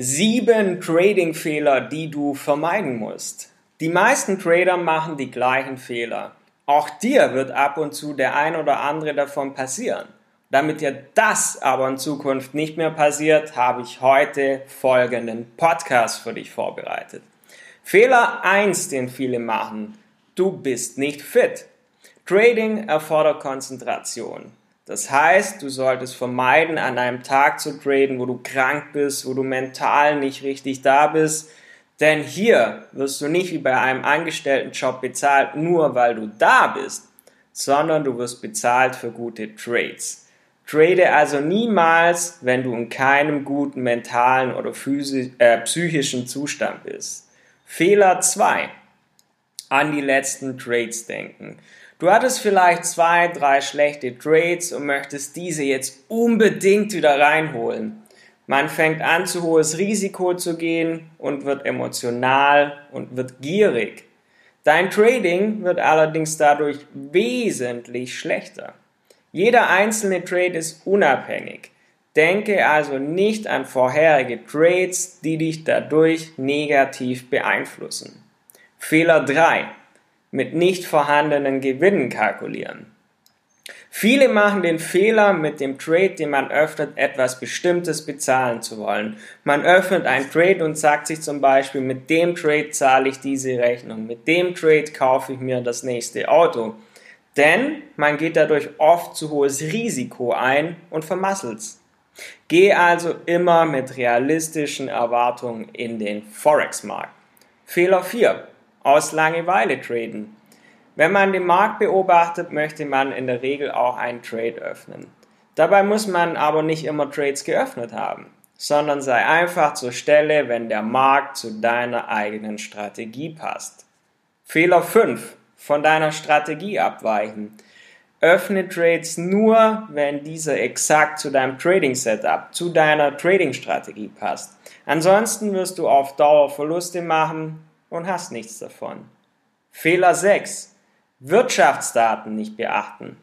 Sieben Trading-Fehler, die du vermeiden musst. Die meisten Trader machen die gleichen Fehler. Auch dir wird ab und zu der ein oder andere davon passieren. Damit dir das aber in Zukunft nicht mehr passiert, habe ich heute folgenden Podcast für dich vorbereitet. Fehler 1, den viele machen. Du bist nicht fit. Trading erfordert Konzentration. Das heißt, du solltest vermeiden, an einem Tag zu traden, wo du krank bist, wo du mental nicht richtig da bist. Denn hier wirst du nicht wie bei einem Angestelltenjob bezahlt, nur weil du da bist, sondern du wirst bezahlt für gute Trades. Trade also niemals, wenn du in keinem guten mentalen oder äh, psychischen Zustand bist. Fehler 2. An die letzten Trades denken. Du hattest vielleicht zwei, drei schlechte Trades und möchtest diese jetzt unbedingt wieder reinholen. Man fängt an, zu hohes Risiko zu gehen und wird emotional und wird gierig. Dein Trading wird allerdings dadurch wesentlich schlechter. Jeder einzelne Trade ist unabhängig. Denke also nicht an vorherige Trades, die dich dadurch negativ beeinflussen. Fehler 3 mit nicht vorhandenen Gewinnen kalkulieren. Viele machen den Fehler, mit dem Trade, den man öffnet, etwas Bestimmtes bezahlen zu wollen. Man öffnet ein Trade und sagt sich zum Beispiel, mit dem Trade zahle ich diese Rechnung, mit dem Trade kaufe ich mir das nächste Auto. Denn man geht dadurch oft zu hohes Risiko ein und vermasselt's. Geh also immer mit realistischen Erwartungen in den Forex-Markt. Fehler 4 aus Langeweile traden. Wenn man den Markt beobachtet, möchte man in der Regel auch einen Trade öffnen. Dabei muss man aber nicht immer Trades geöffnet haben, sondern sei einfach zur Stelle, wenn der Markt zu deiner eigenen Strategie passt. Fehler 5. Von deiner Strategie abweichen. Öffne Trades nur, wenn dieser exakt zu deinem Trading Setup, zu deiner Trading Strategie passt. Ansonsten wirst du auf Dauer Verluste machen und hast nichts davon. Fehler 6. Wirtschaftsdaten nicht beachten.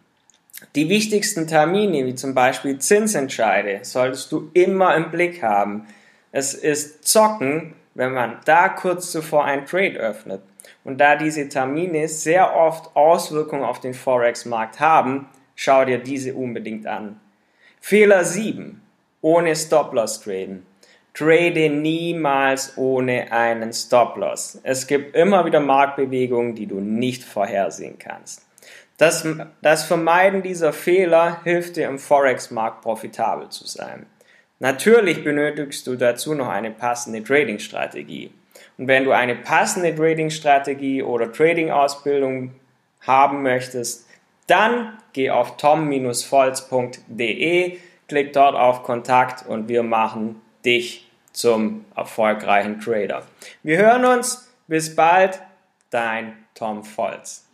Die wichtigsten Termine, wie zum Beispiel Zinsentscheide, solltest du immer im Blick haben. Es ist Zocken, wenn man da kurz zuvor ein Trade öffnet. Und da diese Termine sehr oft Auswirkungen auf den Forex-Markt haben, schau dir diese unbedingt an. Fehler 7. Ohne Stop-Loss traden. Trade niemals ohne einen Stop-Loss. Es gibt immer wieder Marktbewegungen, die du nicht vorhersehen kannst. Das, das Vermeiden dieser Fehler hilft dir im Forex-Markt profitabel zu sein. Natürlich benötigst du dazu noch eine passende Trading-Strategie. Und wenn du eine passende Trading-Strategie oder Trading-Ausbildung haben möchtest, dann geh auf tom-volz.de, klick dort auf Kontakt und wir machen dich zum erfolgreichen Trader. Wir hören uns. Bis bald. Dein Tom Volz.